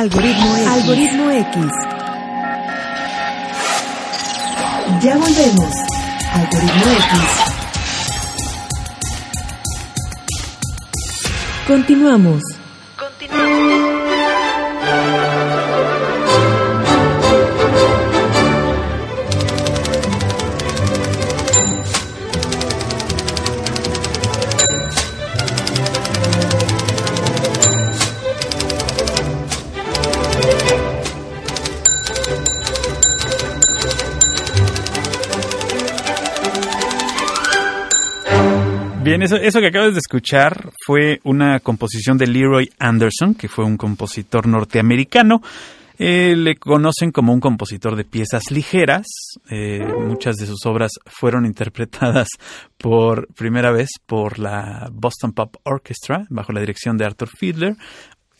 Algoritmo X. Algoritmo X. Ya volvemos. Algoritmo X. Continuamos. Eso que acabas de escuchar fue una composición de Leroy Anderson, que fue un compositor norteamericano. Eh, le conocen como un compositor de piezas ligeras. Eh, muchas de sus obras fueron interpretadas por primera vez por la Boston Pop Orchestra bajo la dirección de Arthur Fiedler.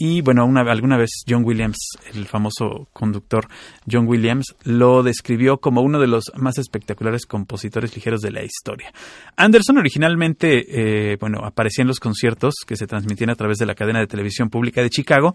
Y bueno, una, alguna vez John Williams, el famoso conductor John Williams, lo describió como uno de los más espectaculares compositores ligeros de la historia. Anderson originalmente, eh, bueno, aparecía en los conciertos que se transmitían a través de la cadena de televisión pública de Chicago,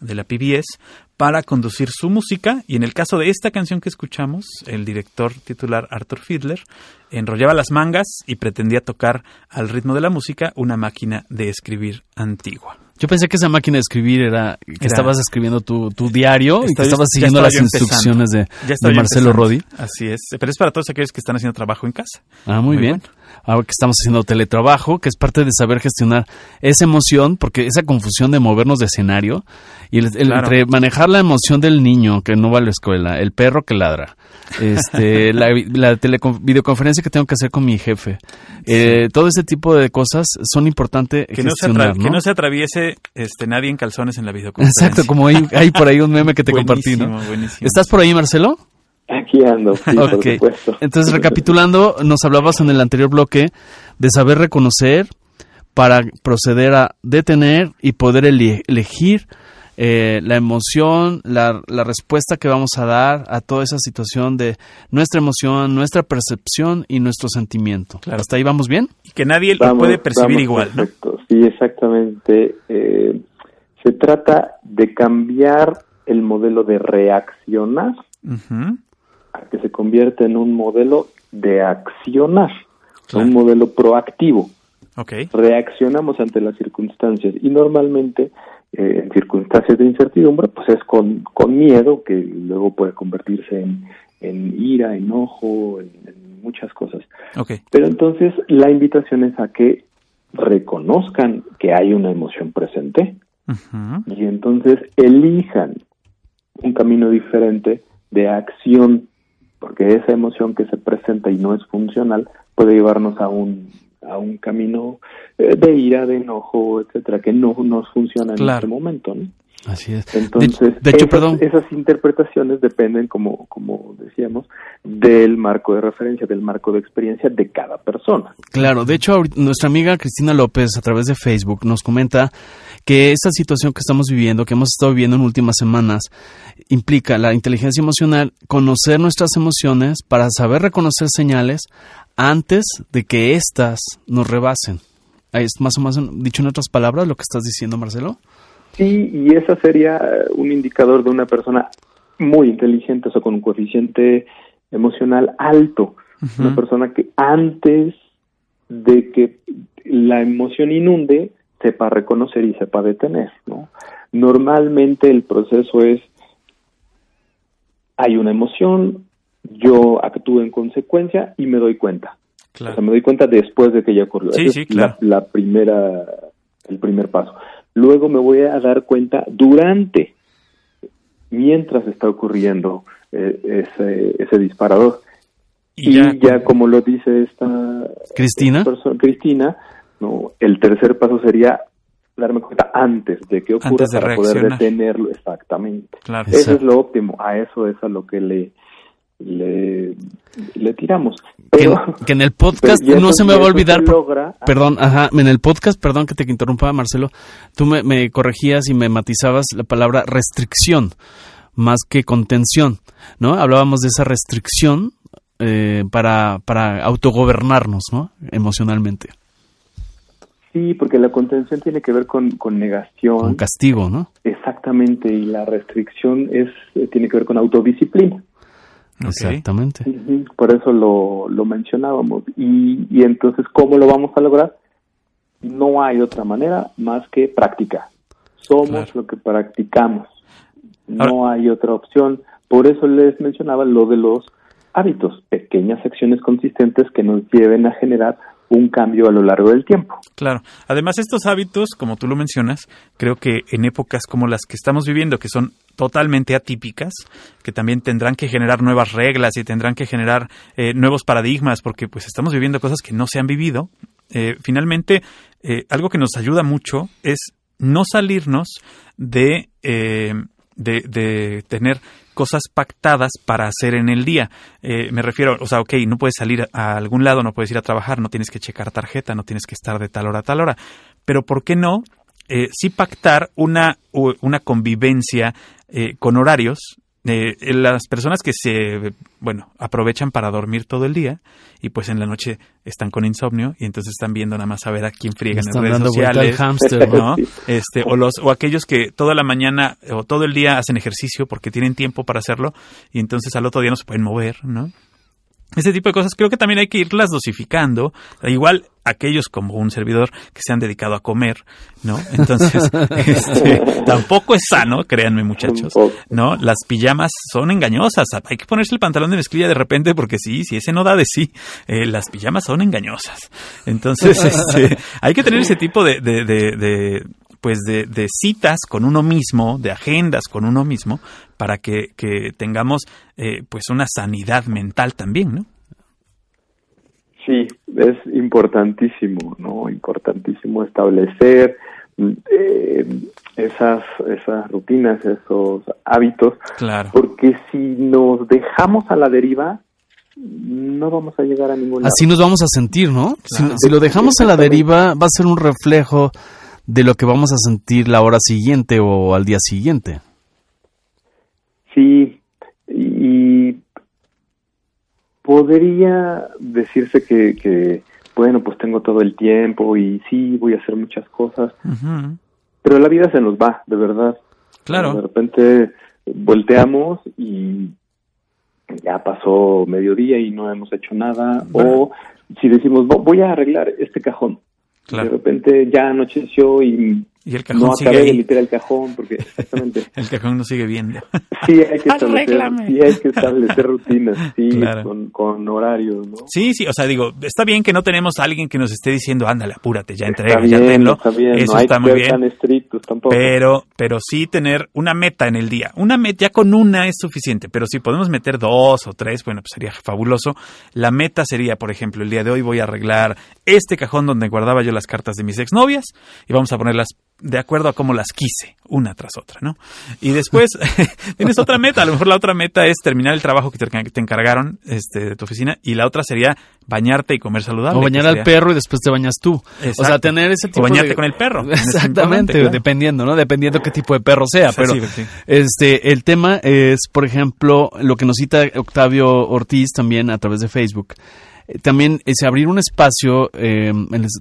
de la PBS, para conducir su música. Y en el caso de esta canción que escuchamos, el director titular Arthur Fiedler enrollaba las mangas y pretendía tocar al ritmo de la música una máquina de escribir antigua. Yo pensé que esa máquina de escribir era que Era- estabas escribiendo tu, tu diario y que estabas siguiendo las instrucciones de, Marcelo. Rodi. Así es, pero es para todos aquellos que están haciendo trabajo en casa. Ah, muy, Muy bien. Ahora que estamos haciendo teletrabajo, que es parte de saber gestionar esa emoción, porque esa confusión de movernos de escenario y el, el- Claro. entre manejar la emoción del niño que no va a la escuela, el perro que ladra, este, la, la videoconferencia que tengo que hacer con mi jefe, eh, todo ese tipo de cosas son importantes Que no, se que no se atraviese este, nadie en calzones en la videoconferencia. Exacto, como hay, hay por ahí un meme que te compartí, ¿no? Buenísimo, buenísimo. ¿Estás por ahí, Marcelo? Aquí ando, sí, por supuesto. Entonces, recapitulando, nos hablabas en el anterior bloque de saber reconocer para proceder a detener y poder elegir eh, la emoción, la, la respuesta que vamos a dar a toda esa situación de nuestra emoción, nuestra percepción y nuestro sentimiento. Claro. ¿Hasta ahí vamos bien? Y que nadie lo Vamos, puede percibir igual, ¿no? perfecto. Sí, exactamente. Eh, se trata de cambiar el modelo de reaccionar a que se convierta en un modelo de accionar, Claro. un modelo proactivo. Ok. Reaccionamos ante las circunstancias y normalmente eh, en circunstancias de incertidumbre, pues es con, con miedo que luego puede convertirse en, en ira, enojo, en- en muchas cosas. Pero entonces la invitación es a que reconozcan que hay una emoción presente y entonces elijan un camino diferente de acción, porque esa emoción que se presenta y no es funcional puede llevarnos a un a un camino eh, de ira, de enojo, etcétera, que no nos funciona en este momento, ¿no? Así es. Entonces, de, de hecho, esas, perdón. esas interpretaciones dependen, como, como decíamos, del marco de referencia, del marco de experiencia de cada persona. Claro, de hecho, nuestra amiga Cristina López a través de Facebook nos comenta que esta situación que estamos viviendo, que hemos estado viviendo en últimas semanas, implica la inteligencia emocional, conocer nuestras emociones para saber reconocer señales antes de que éstas nos rebasen. Es más o menos dicho en otras palabras lo que estás diciendo, Marcelo. Sí, y esa sería eh, un indicador de una persona muy inteligente, o sea, con un coeficiente emocional alto. Una persona que antes de que la emoción inunde, sepa reconocer y sepa detener, ¿no? Normalmente el proceso es, hay una emoción, yo actúo en consecuencia y me doy cuenta. O sea, Claro. me doy cuenta después de que ya ocurrió. Sí, Ese sí, la- claro. la, primera, el primer paso. Luego me voy a dar cuenta durante, mientras está ocurriendo eh, ese, ese disparador. Y Y, ya, ya, como lo dice esta Cristina. esta persona- Cristina, no, el tercer paso sería darme cuenta antes de que ocurra Antes de para poder detenerlo exactamente. Claro. Eso es lo óptimo, a eso es a lo que le le, le tiramos. Que, Pero, que en el podcast no se me va a olvidar. logra- Perdón, ajá, en el podcast, perdón que te interrumpa, Marcelo, tú me, me corregías y me matizabas la palabra restricción más que contención, ¿no? Hablábamos de esa restricción eh, para, para autogobernarnos, ¿no? Emocionalmente. Sí, porque la contención tiene que ver con, con negación. Con castigo, ¿no? Exactamente, y la restricción es eh, tiene que ver con autodisciplina. Exactamente. Por eso lo, lo mencionábamos. Y, y entonces, ¿cómo lo vamos a lograr? No hay otra manera más que práctica. Somos Claro. lo que practicamos. No hay otra opción. Por eso les mencionaba lo de los hábitos, pequeñas acciones consistentes que nos lleven a generar un cambio a lo largo del tiempo. Claro. Además, estos hábitos, como tú lo mencionas, creo que en épocas como las que estamos viviendo, que son totalmente atípicas, que también tendrán que generar nuevas reglas y tendrán que generar eh, nuevos paradigmas, porque pues estamos viviendo cosas que no se han vivido. Eh, finalmente, eh, algo que nos ayuda mucho es no salirnos de, eh, de, de tener cosas pactadas para hacer en el día. Me refiero, o sea, ok, no puedes salir a algún lado, no puedes ir a trabajar, no tienes que checar tarjeta, no tienes que estar de tal hora a tal hora. Pero ¿por qué no? Eh, sí pactar una, una convivencia eh, con horarios. Eh, las personas que se, bueno, aprovechan para dormir todo el día y pues en la noche están con insomnio y entonces están viendo nada más a ver a quién friegan en redes dando vuelta al sociales. Este, o los, o aquellos que toda la mañana o todo el día hacen ejercicio porque tienen tiempo para hacerlo y entonces al otro día no se pueden mover, ¿no? Ese tipo de cosas creo que también hay que irlas dosificando. Igual aquellos como un servidor que se han dedicado a comer, ¿no? Entonces, este, tampoco es sano, créanme muchachos. ¿no? Las pijamas son engañosas. Hay que ponerse el pantalón de mezclilla de repente porque sí, si ese no da de sí, eh, las pijamas son engañosas. Entonces, este, hay que tener ese tipo de, de, de, de, pues de, de citas con uno mismo, de agendas con uno mismo, para que, que tengamos eh, pues una sanidad mental también, ¿no? Sí, es importantísimo, ¿no? Importantísimo establecer mm, eh, esas, esas rutinas, esos hábitos, Claro. porque si nos dejamos a la deriva, no vamos a llegar a ningún lado. Así nos vamos a sentir, ¿no? Si- lo dejamos a la deriva, va a ser un reflejo de lo que vamos a sentir la hora siguiente o al día siguiente. Sí, y podría decirse que, que, bueno, pues tengo todo el tiempo y sí, voy a hacer muchas cosas, pero la vida se nos va, de verdad. De Claro. repente volteamos y ya pasó mediodía y no hemos hecho nada. O si decimos, "Vo- voy a arreglar este cajón. De repente ya anocheció y Y el cajón no sigue acabé de ahí. limpiar el cajón porque exactamente El cajón nos sigue viendo. sí hay que establecer, sí hay que establecer rutinas, sí, Claro. con, con horarios, ¿no? Sí, sí, o sea, digo, está bien que no tenemos a alguien que nos esté diciendo, ándale, apúrate, ya entrega, ya tenlo. está bien, Eso no hay está muy bien. tan estrictos tampoco. Pero, pero sí tener una meta en el día. Una meta, ya con una es suficiente, pero si podemos meter dos o tres, bueno, pues sería fabuloso. La meta sería, por ejemplo, el día de hoy voy a arreglar este cajón donde guardaba yo las cartas de mis exnovias y vamos a ponerlas de acuerdo a cómo las quise, una tras otra, ¿no? Y después tienes otra meta, a lo mejor la otra meta es terminar el trabajo que te, que te encargaron este, de tu oficina y la otra sería bañar y comer saludable. O bañar al perro y después te bañas tú. O sea, tener ese O tipo bañarte de... con el perro. Exactamente, Claro. dependiendo, ¿no? Dependiendo qué tipo de perro sea. Pero sí, sí. este, el tema es, por ejemplo, lo que nos cita Octavio Ortiz también a través de Facebook. También es abrir un espacio, eh,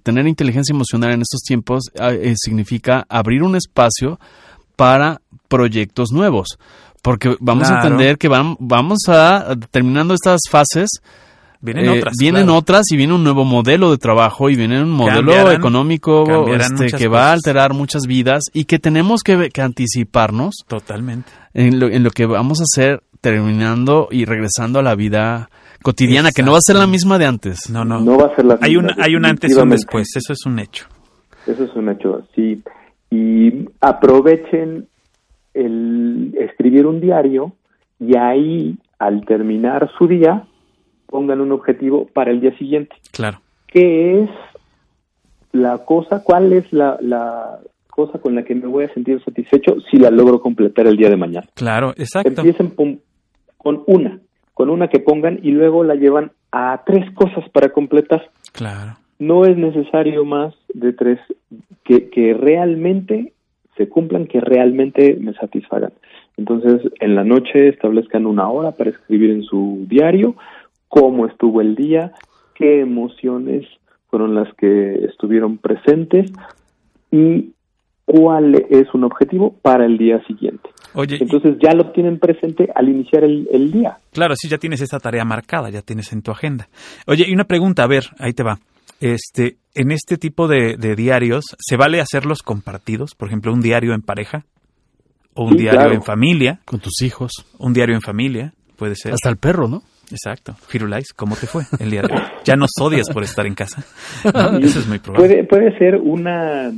tener inteligencia emocional en estos tiempos ah, eh, significa abrir un espacio para proyectos nuevos. Porque vamos a entender que vam- vamos a, terminando estas fases, Vienen eh, otras. vienen claro. otras y viene un nuevo modelo de trabajo y viene un modelo Cambiarán- económico cambiarán este, que va a alterar muchas vidas y que tenemos que, que anticiparnos Totalmente. en lo, en lo que vamos a hacer terminando y regresando a la vida cotidiana, que no va a ser la misma de antes. No, no. No va a ser la hay, un, misma, hay un antes y un después, eso es un hecho. Eso es un hecho, sí. Y aprovechen el escribir un diario y ahí, al terminar su día, pongan un objetivo para el día siguiente. Claro. ¿Qué es la cosa? ¿Cuál es la, la cosa con la que me voy a sentir satisfecho si la logro completar el día de mañana? Claro, exacto. Empiecen con una, con una que pongan y luego la llevan a tres cosas para completar Claro. no es necesario más de tres que, que realmente se cumplan, que realmente me satisfagan. Entonces, en la noche establezcan una hora para escribir en su diario cómo estuvo el día, qué emociones fueron las que estuvieron presentes y cuál es un objetivo para el día siguiente. Oye, y- Entonces ya lo tienen presente al iniciar el, el día. claro, sí, ya tienes esta tarea marcada, ya tienes en tu agenda. Oye, y una pregunta, a ver, ahí te va. Este, en este tipo de, de diarios, ¿se vale hacerlos compartidos? Por ejemplo, un diario en pareja, o un Sí, diario claro. en familia, Con tus hijos. un diario en familia, puede ser. Hasta el perro, ¿no? Exacto. Firulais, ¿cómo te fue el día de hoy? Ya nos odias por estar en casa. ¿no? Eso es muy probable. Puede, puede ser una,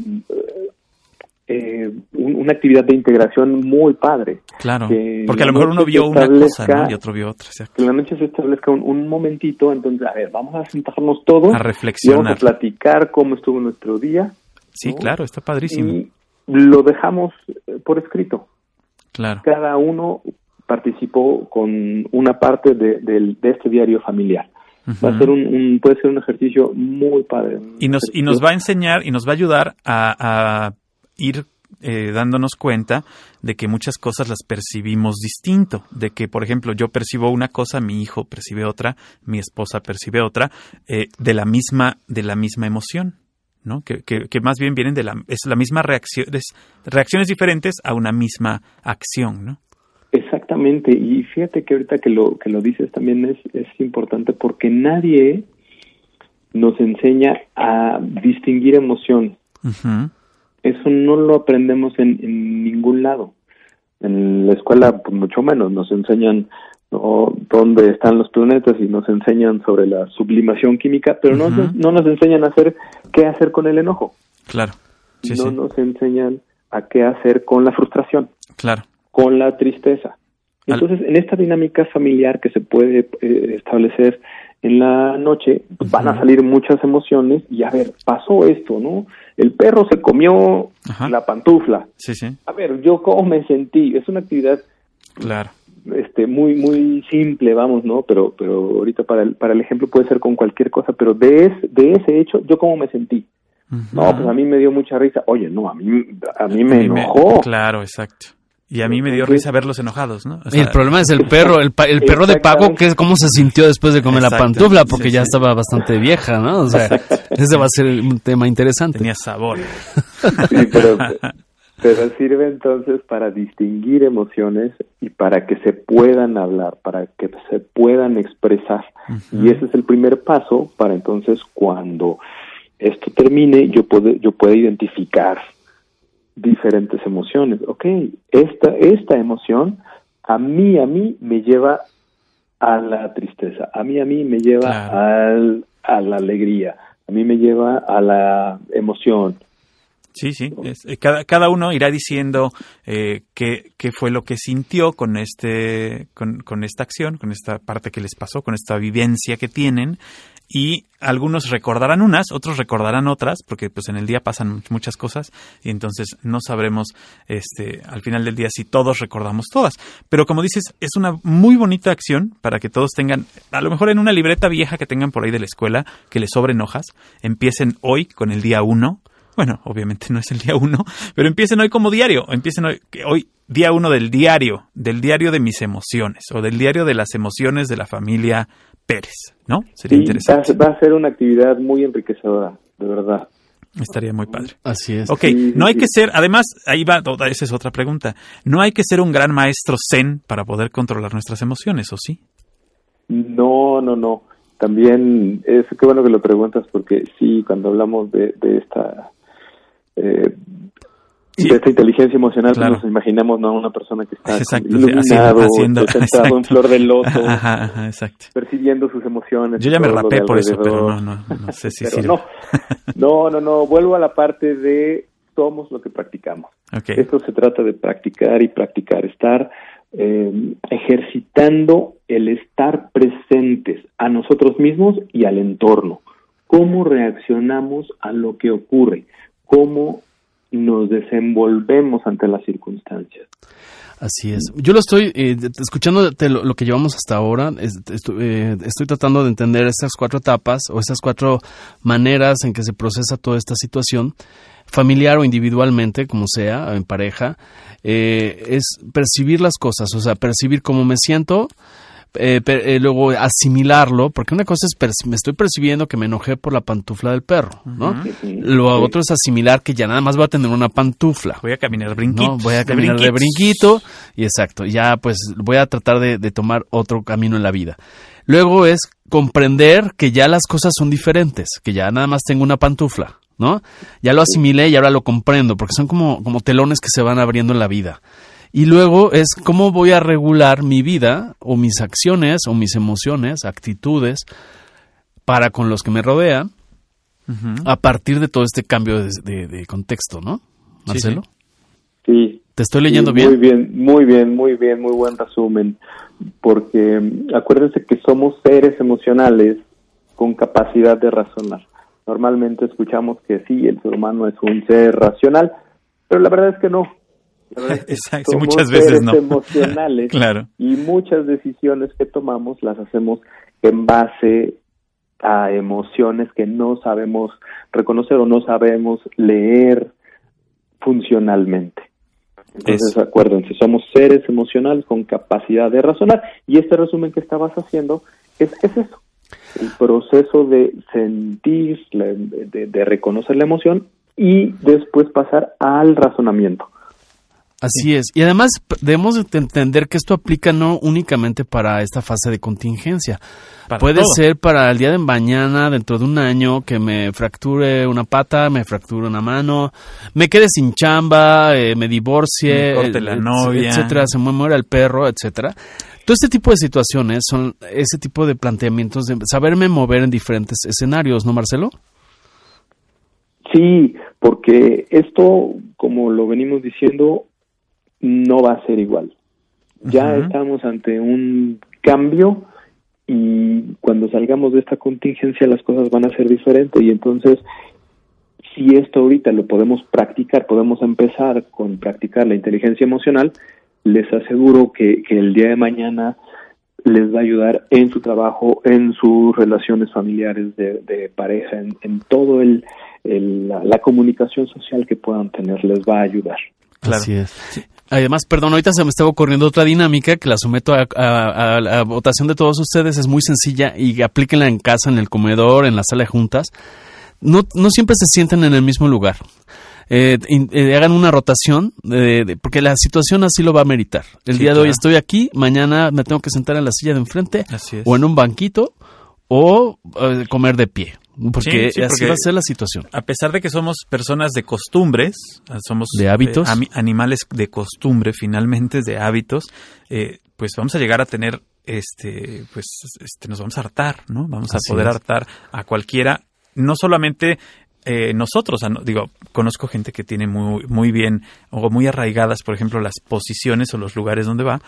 eh, un- una actividad de integración muy padre. Claro. que Porque a lo mejor uno vio una cosa, ¿no? Y otro vio otra. exacto. Que en la noche se establezca un, un momentito, entonces, a ver, vamos a sentarnos todos. A y vamos reflexionar. a platicar cómo estuvo nuestro día. Sí, ¿no? claro, está padrísimo. Y lo dejamos eh, por escrito. Claro. Cada uno participó con una parte de, este diario familiar. Va a ser un, un- puede ser un ejercicio muy padre. Y nos, y nos va a enseñar y nos va a ayudar a, a ir eh, dándonos cuenta de que muchas cosas las percibimos distinto, de que, por ejemplo, yo percibo una cosa, mi hijo percibe otra, mi esposa percibe otra, eh, de la misma, de la misma emoción, ¿no? Que, que, que más bien vienen de la, es la misma reacción, es reacciones diferentes a una misma acción, ¿no? Exactamente, y fíjate que ahorita que lo que lo dices también es, es importante porque nadie nos enseña a distinguir emoción. Eso no lo aprendemos en, en ningún lado. En la escuela, pues mucho menos, nos enseñan ¿no? dónde están los planetas y nos enseñan sobre la sublimación química, pero no, no nos enseñan a hacer qué hacer con el enojo. Claro. Sí, no sí. nos enseñan a qué hacer con la frustración. Claro. con la tristeza. Entonces, en esta dinámica familiar que se puede eh, establecer en la noche, pues, van a salir muchas emociones y a ver, pasó esto, ¿no? El perro se comió Ajá. la pantufla. Sí, sí. A ver, yo cómo me sentí. Es una actividad Claro. este muy muy simple, vamos, ¿no? Pero pero ahorita para el, para el ejemplo puede ser con cualquier cosa, pero de es, de ese hecho, yo cómo me sentí. No, pues a mí me dio mucha risa. Oye, no, a mí a mí me A mí me- enojó. Claro, exacto. Y a mí me dio Entonces- risa verlos enojados, ¿no? O Y sea, el problema es el perro, el, pa- el perro de Paco, que es cómo se sintió después de comer la pantufla, porque sí, ya sí. estaba bastante vieja, ¿no? O sea, ese va a ser un tema interesante. tenía sabor. Sí, pero, pero sirve entonces para distinguir emociones y para que se puedan hablar, para que se puedan expresar. Y ese es el primer paso para entonces cuando esto termine yo puedo, yo puedo identificar diferentes emociones. Ok, esta, esta emoción a mí, a mí me lleva a la tristeza, a mí, a mí me lleva Claro. al, a la alegría, a mí me lleva a la emoción. Sí, sí. eh, cada, cada uno irá diciendo eh, qué, qué fue lo que sintió con este, con, con esta acción, con esta parte que les pasó, con esta vivencia que tienen. Y algunos recordarán unas, otros recordarán otras, porque pues en el día pasan muchas cosas y entonces no sabremos este al final del día si todos recordamos todas. Pero como dices, es una muy bonita acción para que todos tengan, a lo mejor en una libreta vieja que tengan por ahí de la escuela, que les sobren hojas, empiecen hoy con el día uno. Bueno, obviamente no es el día uno, pero empiecen hoy como diario, empiecen hoy, hoy día uno del diario, del diario de mis emociones o del diario de las emociones de la familia Pérez, ¿no? Sería Sí, interesante. Va, va a ser una actividad muy enriquecedora, de verdad. Estaría muy padre. Así es. Ok, Sí, no hay sí. que ser, además, ahí va, esa es otra pregunta. No hay que ser un gran maestro zen para poder controlar nuestras emociones, ¿o sí? No, no, no. También, es qué bueno que lo preguntas porque sí, cuando hablamos de, de esta eh, Sí. de esta inteligencia emocional, pues Claro. nos imaginamos ¿no? una persona que está Exacto, iluminado, haciendo- haciendo- sentado en flor de loto, Ajá, ajá, exacto. percibiendo sus emociones. Yo ya me rapé por eso, pero no, no, no sé si sirve. no, no, no, no. Vuelvo a la parte de somos lo que practicamos. Ok, Esto se trata de practicar y practicar, estar eh, ejercitando el estar presentes a nosotros mismos y al entorno. ¿Cómo reaccionamos a lo que ocurre? ¿Cómo nos desenvolvemos ante las circunstancias? Así es. Yo lo estoy eh, escuchando lo, que llevamos hasta ahora. eh, estoy tratando de entender estas cuatro etapas o estas cuatro maneras en que se procesa toda esta situación, familiar o individualmente, como sea, en pareja. eh, es percibir las cosas, o sea, percibir cómo me siento, eh, per- eh, luego asimilarlo, porque una cosa es me estoy percibiendo que me enojé por la pantufla del perro, ¿no? Lo Sí. otro es asimilar que ya nada más voy a tener una pantufla. Voy a caminar brinquitos. No, voy a caminar de brinquito y exacto, ya pues voy a tratar de, de tomar otro camino en la vida. Luego es comprender que ya las cosas son diferentes, que ya nada más tengo una pantufla, ¿no? Ya lo asimilé y ahora lo comprendo, porque son como, como telones que se van abriendo en la vida. Y luego es cómo voy a regular mi vida o mis acciones o mis emociones, actitudes para con los que me rodean a partir de todo este cambio de, de- de contexto, ¿no? Sí, Marcelo, Sí, ¿te estoy leyendo Sí, bien? Muy bien, muy bien, muy bien, muy buen resumen. Porque mm, acuérdense que somos seres emocionales con capacidad de razonar. Normalmente escuchamos que sí, el ser humano es un ser racional, pero la verdad es que no. Verdad Exacto, somos muchas veces seres no. emocionales Claro. y muchas decisiones que tomamos las hacemos en base a emociones que no sabemos reconocer o no sabemos leer funcionalmente. Entonces, acuérdense, somos seres emocionales con capacidad de razonar y este resumen que estabas haciendo es, es eso, el proceso de sentir, de reconocer la emoción y después pasar al razonamiento. Así es. Y además debemos de entender que esto aplica no únicamente para esta fase de contingencia. Para Puede todo. ser para el día de mañana, dentro de un año, que me fracture una pata, me fracture una mano, me quede sin chamba, eh, me divorcie, Me corte la novia. etcétera, se me muera el perro, etcétera. Todo este tipo de situaciones son ese tipo de planteamientos de saberme mover en diferentes escenarios, ¿no, Marcelo? Sí, porque esto, como lo venimos diciendo, no va a ser igual. Ya estamos ante un cambio y cuando salgamos de esta contingencia las cosas van a ser diferentes y entonces si esto ahorita lo podemos practicar, podemos empezar con practicar la inteligencia emocional, les aseguro que, que el día de mañana les va a ayudar en su trabajo, en sus relaciones familiares de, de pareja, en, en todo el, el- la, la comunicación social que puedan tener, les va a ayudar. Claro. Así es. Además, perdón, ahorita se me estaba ocurriendo otra dinámica que la someto a, a- a la votación de todos ustedes. Es muy sencilla y aplíquenla en casa, en el comedor, en la sala de juntas. No, no siempre se sienten en el mismo lugar. Eh, eh, hagan una rotación, de- de- porque la situación así lo va a meritar. El Sí, día de hoy estoy aquí, mañana me tengo que sentar en la silla de enfrente o en un banquito o eh, comer de pie, porque Sí, sí, así va a ser la situación. a pesar de que somos personas de costumbres, ah, somos De hábitos. eh, ami- animales de costumbre, finalmente de hábitos, eh, pues vamos a llegar a tener, este, pues, este, nos vamos a hartar, ¿no? Vamos Así a poder es. hartar a cualquiera, no solamente eh, nosotros, no- digo, conozco gente que tiene muy, muy bien o muy arraigadas, por ejemplo, las posiciones o los lugares donde va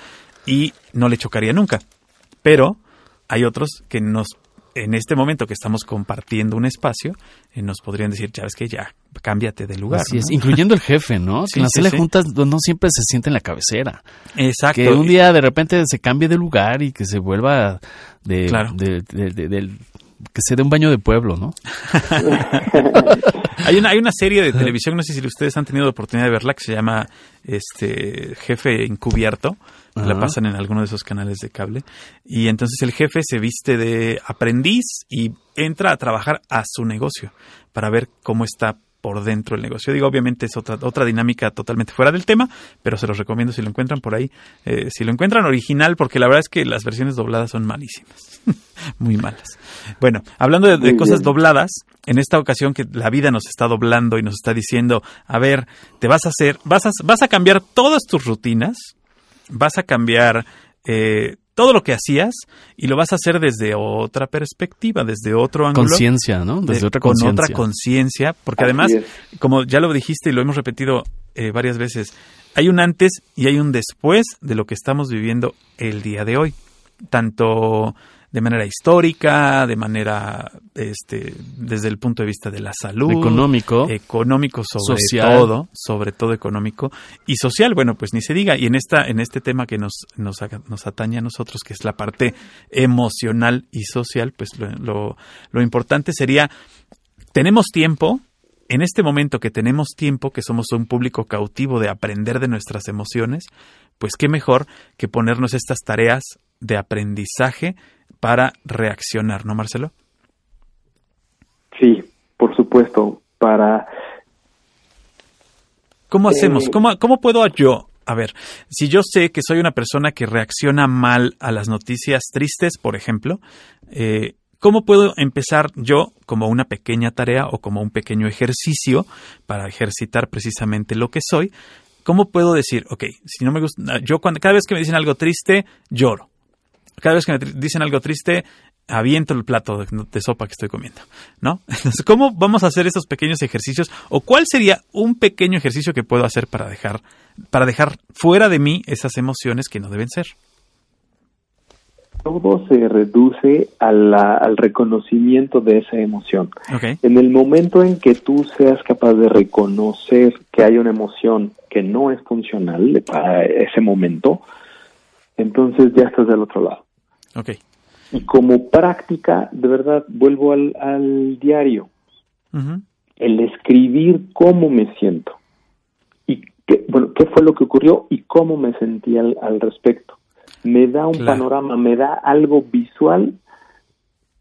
y no le chocaría nunca, pero hay otros que nos en este momento que estamos compartiendo un espacio, eh, nos podrían decir, ya ves que ya, cámbiate de lugar. Así es, incluyendo el jefe, ¿no? Sí, que en la sí, juntas no no siempre se siente en la cabecera. Exacto. Que un día de repente se cambie de lugar y que se vuelva de, Claro. de- de- de- del- que se dé un baño de pueblo, ¿no? Hay una, hay una serie de televisión, no sé si ustedes han tenido la oportunidad de verla, que se llama este Jefe Encubierto. La pasan en alguno de esos canales de cable. Y entonces el jefe se viste de aprendiz y entra a trabajar a su negocio para ver cómo está por dentro el negocio. Digo, obviamente es otra, otra dinámica totalmente fuera del tema, pero se los recomiendo si lo encuentran por ahí. eh, si lo encuentran original, porque la verdad es que las versiones dobladas son malísimas. Muy malas. Bueno, hablando de, cosas dobladas, en esta ocasión que la vida nos está doblando y nos está diciendo, a ver, te vas a hacer, vas a, vas a cambiar todas tus rutinas, vas a cambiar eh, todo lo que hacías y lo vas a hacer desde otra perspectiva, desde otro ángulo. Conciencia, ¿no? Desde de- otra con conciencia. otra conciencia, porque Así además, es. como ya lo dijiste y lo hemos repetido eh, varias veces, hay un antes y hay un después de lo que estamos viviendo el día de hoy, tanto de manera histórica, de manera, este, desde el punto de vista de la salud, Económico. económico sobre Social. todo, sobre todo económico y social, bueno, pues ni se diga. Y en esta, en este tema que nos, nos, nos atañe a nosotros, que es la parte emocional y social, pues lo, lo, lo importante sería, tenemos tiempo, en este momento que tenemos tiempo, que somos un público cautivo de aprender de nuestras emociones, pues qué mejor que ponernos estas tareas de aprendizaje para reaccionar, ¿no, Marcelo? Sí, por supuesto, para... ¿Cómo hacemos? Eh, ¿Cómo, ¿Cómo puedo yo a ver, si yo sé que soy una persona que reacciona mal a las noticias tristes, por ejemplo, eh, ¿cómo puedo empezar yo como una pequeña tarea o como un pequeño ejercicio para ejercitar precisamente lo que soy? ¿Cómo puedo decir, ok, si no me gusta, yo cuando, cada vez que me dicen algo triste, lloro. Cada vez que me dicen algo triste, aviento el plato de, sopa que estoy comiendo, ¿no? Entonces, ¿cómo vamos a hacer esos pequeños ejercicios? ¿O cuál sería un pequeño ejercicio que puedo hacer para dejar, para dejar fuera de mí esas emociones que no deben ser? Todo se reduce al reconocimiento de esa emoción. En el momento en que tú seas capaz de reconocer que hay una emoción que no es funcional para ese momento, entonces ya estás del otro lado. Okay. Y como práctica, de verdad, vuelvo al, diario. El escribir cómo me siento. Y qué, bueno, qué fue lo que ocurrió y cómo me sentí al, respecto. Me da un panorama, me da algo visual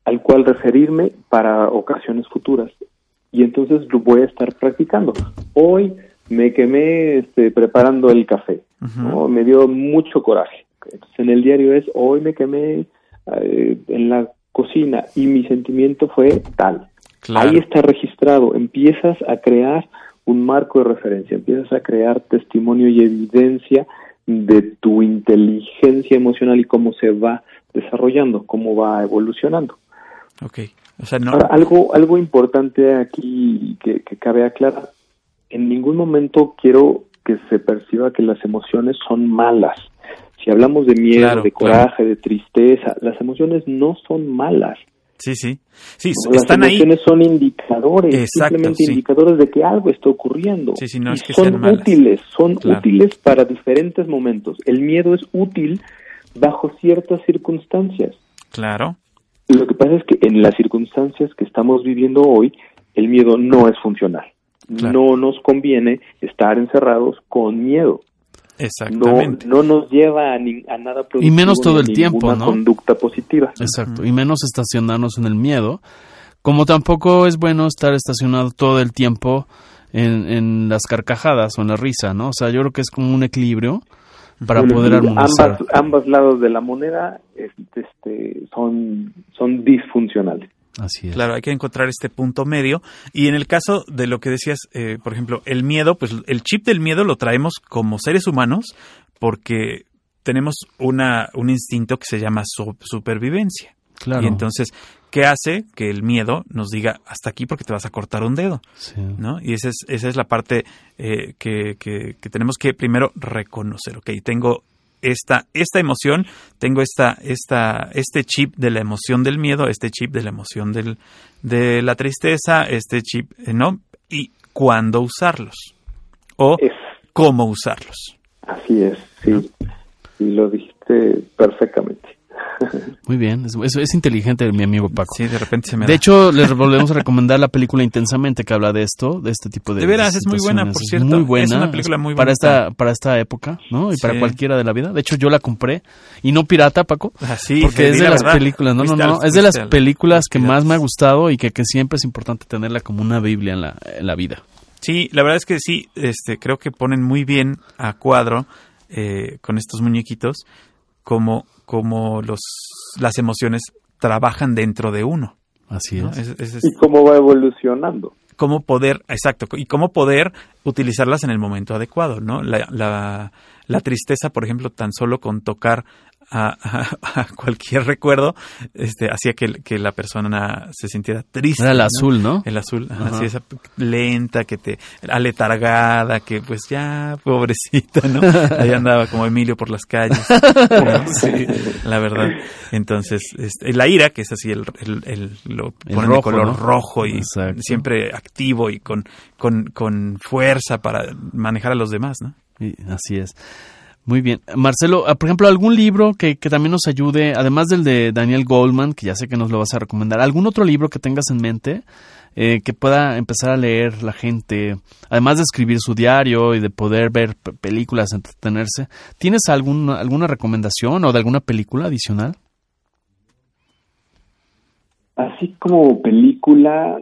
al cual referirme para ocasiones futuras. Y entonces lo voy a estar practicando. Hoy me quemé este, preparando el café. Me dio mucho coraje. En el diario es, hoy me quemé eh, en la cocina y mi sentimiento fue tal. Ahí está registrado, empiezas a crear un marco de referencia, empiezas a crear testimonio y evidencia de tu inteligencia emocional y cómo se va desarrollando, cómo va evolucionando. Okay. O sea, no... algo, algo importante aquí que, que cabe aclarar, en ningún momento quiero que se perciba que las emociones son malas. Si hablamos de miedo, de coraje, de tristeza, las emociones no son malas. Sí, sí. Sí, las están emociones son indicadores, simplemente indicadores de que algo está ocurriendo. Sí, sí, no es que son útiles, son útiles para diferentes momentos. El miedo es útil bajo ciertas circunstancias. Claro. Lo que pasa es que en las circunstancias que estamos viviendo hoy, el miedo no es funcional. No nos conviene estar encerrados con miedo. Exactamente. No, nos lleva a, nada productivo. Y menos todo el tiempo, ¿no? conducta positiva. Exacto. Y menos estacionarnos en el miedo. Como tampoco es bueno estar estacionado todo el tiempo en, en las carcajadas o en la risa, ¿no? O sea, yo creo que es como un equilibrio para poder armonizar. Ambas, ambos lados de la moneda este, son, son disfuncionales. Así es. Claro, hay que encontrar este punto medio. Y en el caso de lo que decías, eh, por ejemplo, el miedo, pues el chip del miedo lo traemos como seres humanos porque tenemos una, un instinto que se llama supervivencia. Claro. Y entonces, ¿qué hace que el miedo nos diga hasta aquí porque te vas a cortar un dedo? Sí. ¿no? Y esa es, esa es la parte eh, que, que, que, tenemos que primero reconocer. Ok, tengo esta, esta emoción, tengo esta, esta, este chip de la emoción del miedo, este chip de la emoción del, de la tristeza, este chip, eh, ¿no? Y cuándo usarlos. O cómo usarlos. Así es, sí. Y lo dijiste perfectamente. Muy bien, es, es, inteligente mi amigo Paco. Sí, de repente se me De hecho, les volvemos a recomendar la película Intensamente que habla de esto, de este tipo de De veras, es muy buena, por cierto. Muy buena. Es una película muy para esta para esta época, ¿no? Y para cualquiera de la vida. De hecho, yo la compré y no pirata, Paco. Ah, sí, porque es de las películas, no, no, no, es de las películas que más me ha gustado y que, que siempre es importante tenerla como una Biblia en la, en la vida. Sí, la verdad es que sí, este, creo que ponen muy bien a cuadro eh, con estos muñequitos como, como los, las emociones trabajan dentro de uno. Así es. Y cómo va evolucionando. Cómo poder, exacto, y cómo poder utilizarlas en el momento adecuado, ¿no? La, la, la tristeza, por ejemplo, tan solo con tocar a, cualquier recuerdo, este, hacía que, que, la persona se sintiera triste. Era el azul, ¿no? El azul, así esa lenta, que te, aletargada, que pues ya, pobrecita, ¿no? Ahí andaba como Emilio por las calles. sí, la verdad. Entonces, este, la ira, que es así, el, el, lo ponen de color rojo y siempre activo y con, con, con fuerza para manejar a los demás, ¿no? Así es. Muy bien. Marcelo, ah, por ejemplo, algún libro que, que también nos ayude, además del de Daniel Goldman, que ya sé que nos lo vas a recomendar, algún otro libro que tengas en mente eh, que pueda empezar a leer la gente, además de escribir su diario y de poder ver películas, entretenerse. ¿Tienes algún, alguna recomendación o de alguna película adicional? Así como película,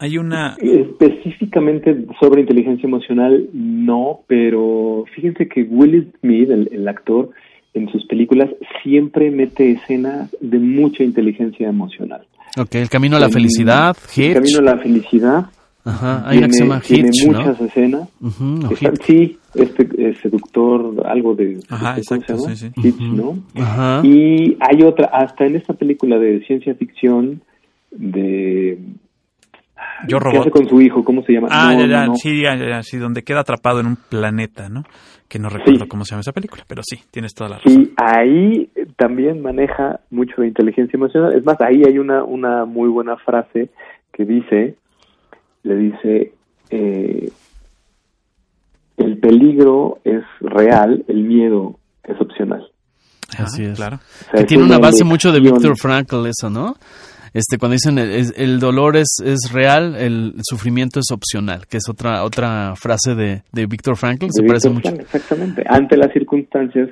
Hay una... específicamente sobre inteligencia emocional, no, pero fíjense que Will Smith, el, el actor, en sus películas siempre mete escenas de mucha inteligencia emocional. Ok, El Camino a la En Felicidad, El Hitch. Camino a la felicidad. Ajá, hay una que se tiene, llama tiene Hitch, ¿no? muchas escenas. Ujú, o Está- Hitch. sí, este eh, seductor, algo de... Ajá, ¿cómo se exacto, sí, sí. Hitch, Ujú. ¿no? Ajá. Y hay otra, hasta en esta película de ciencia ficción de... Yo ¿Qué hace Robot. con su hijo? ¿Cómo se llama? Ah, No, ya, ya, no. sí, ya, ya, ya, sí, donde queda atrapado en un planeta, ¿no? Que no recuerdo Sí. cómo se llama esa película, pero sí, tienes toda la razón. Sí, ahí también maneja mucho de inteligencia emocional. Es más, ahí hay una, una muy buena frase que dice, le dice, eh, el peligro es real, el miedo es opcional. Así es. Claro. O sea, Que es tiene una base mucho de. Víctor Frankl eso, ¿no? Este, cuando dicen el, es- el dolor es, es real, el sufrimiento es opcional, que es otra otra frase de, de Víctor Frankl, se parece mucho. Frank, exactamente. Ante las circunstancias,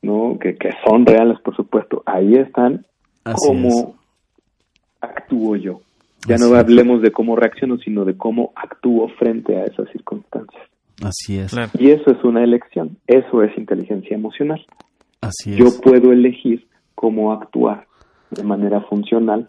no, que, que son reales, por supuesto, ahí están Así es. cómo actúo yo. Ya Así no es. hablemos de cómo reacciono, sino de cómo actúo frente a esas circunstancias. Así es, Claro. Y eso es una elección, eso es inteligencia emocional. así es. Yo puedo elegir cómo actuar de manera funcional